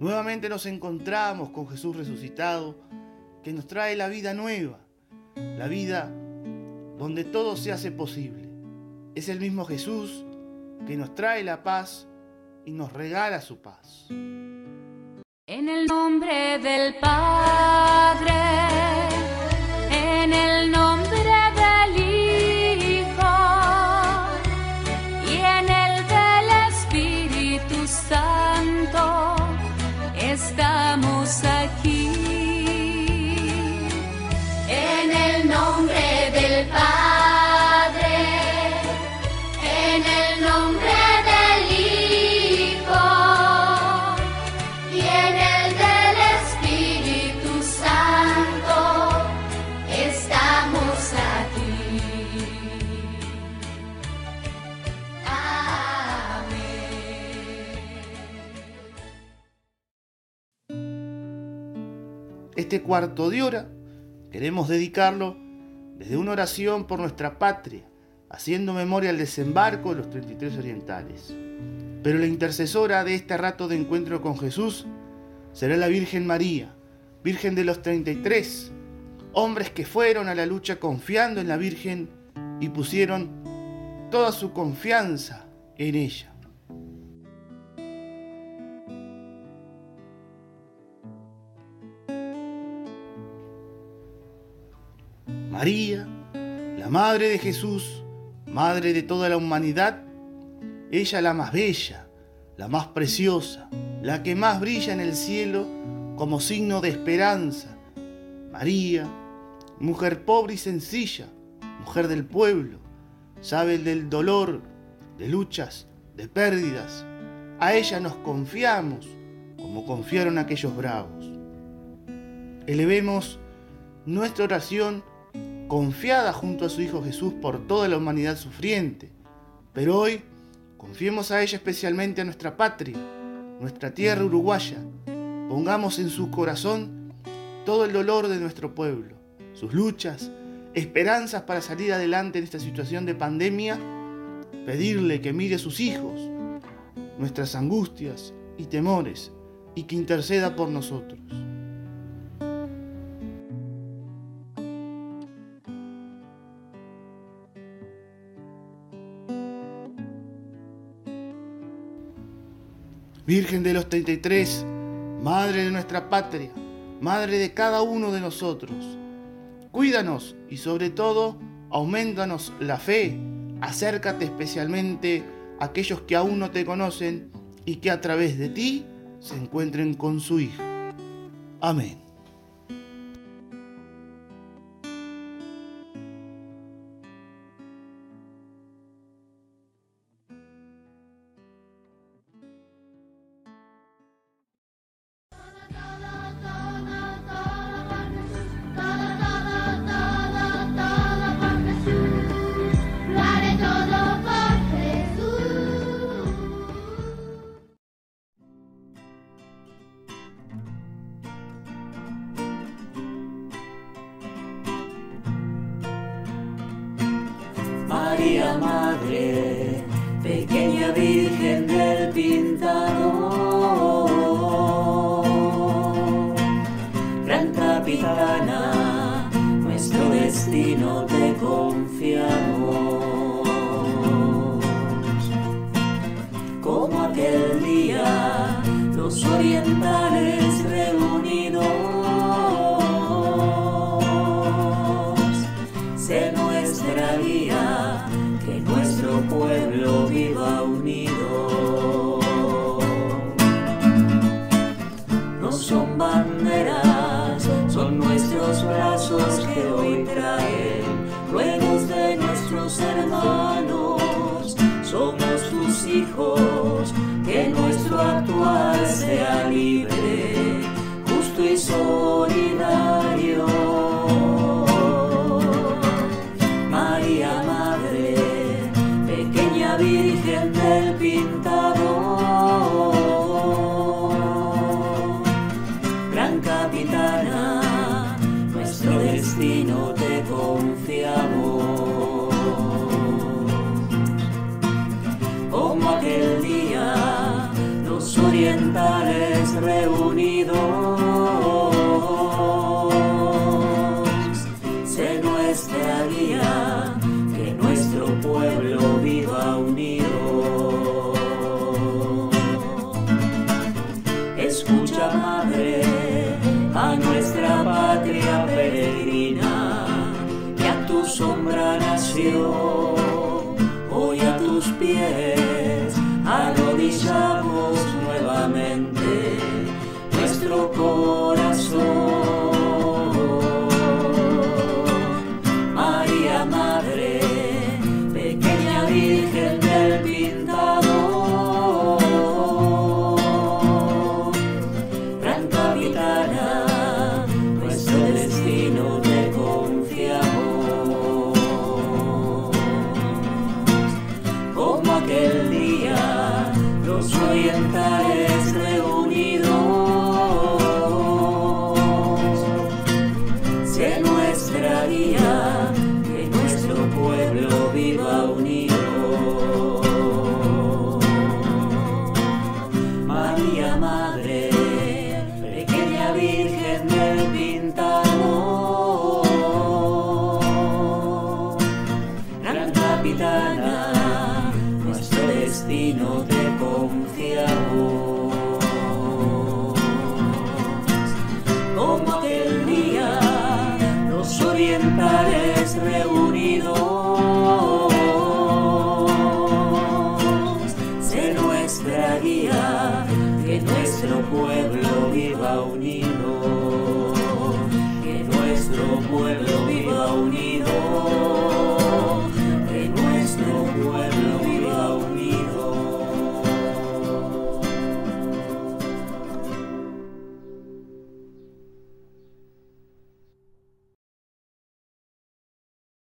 Nuevamente nos encontramos con Jesús resucitado, que nos trae la vida nueva, la vida donde todo se hace posible. Es el mismo Jesús que nos trae la paz y nos regala su paz. En el nombre del Padre, en el nombre Este cuarto de hora queremos dedicarlo desde una oración por nuestra patria, haciendo memoria al desembarco de los 33 orientales. Pero la intercesora de este rato de encuentro con Jesús será la Virgen María, Virgen de los 33, hombres que fueron a la lucha confiando en la Virgen y pusieron toda su confianza en ella. María, la Madre de Jesús, Madre de toda la humanidad, ella la más bella, la más preciosa, la que más brilla en el cielo como signo de esperanza. María, mujer pobre y sencilla, mujer del pueblo, sabe del dolor, de luchas, de pérdidas. A ella nos confiamos, como confiaron aquellos bravos. Elevemos nuestra oración confiada junto a su Hijo Jesús por toda la humanidad sufriente. Pero hoy confiemos a ella especialmente a nuestra patria, nuestra tierra uruguaya. Pongamos en su corazón todo el dolor de nuestro pueblo, sus luchas, esperanzas para salir adelante en esta situación de pandemia. Pedirle que mire a sus hijos, nuestras angustias y temores y que interceda por nosotros. Virgen de los 33, Madre de nuestra patria, Madre de cada uno de nosotros, cuídanos y sobre todo aumentanos la fe, acércate especialmente a aquellos que aún no te conocen y que a través de ti se encuentren con su Hijo. Amén. María Madre, pequeña Virgen del Pintador, gran capitana, nuestro destino te confiamos. Como aquel día, los orientales Somos tus hijos, que nuestro actuar sea libre, justo y solidario. María Madre, pequeña Virgen del Pintador, reunidos. Sé nuestra guía, que nuestro pueblo viva unido. Escucha, madre, a nuestra patria peregrina, que a tu sombra nació. Hoy a tus pies arrodillamos nuevamente nuestro corazón. María Madre, pequeña Virgen del Pintado, gran capitana, nuestro destino destino te confiamos.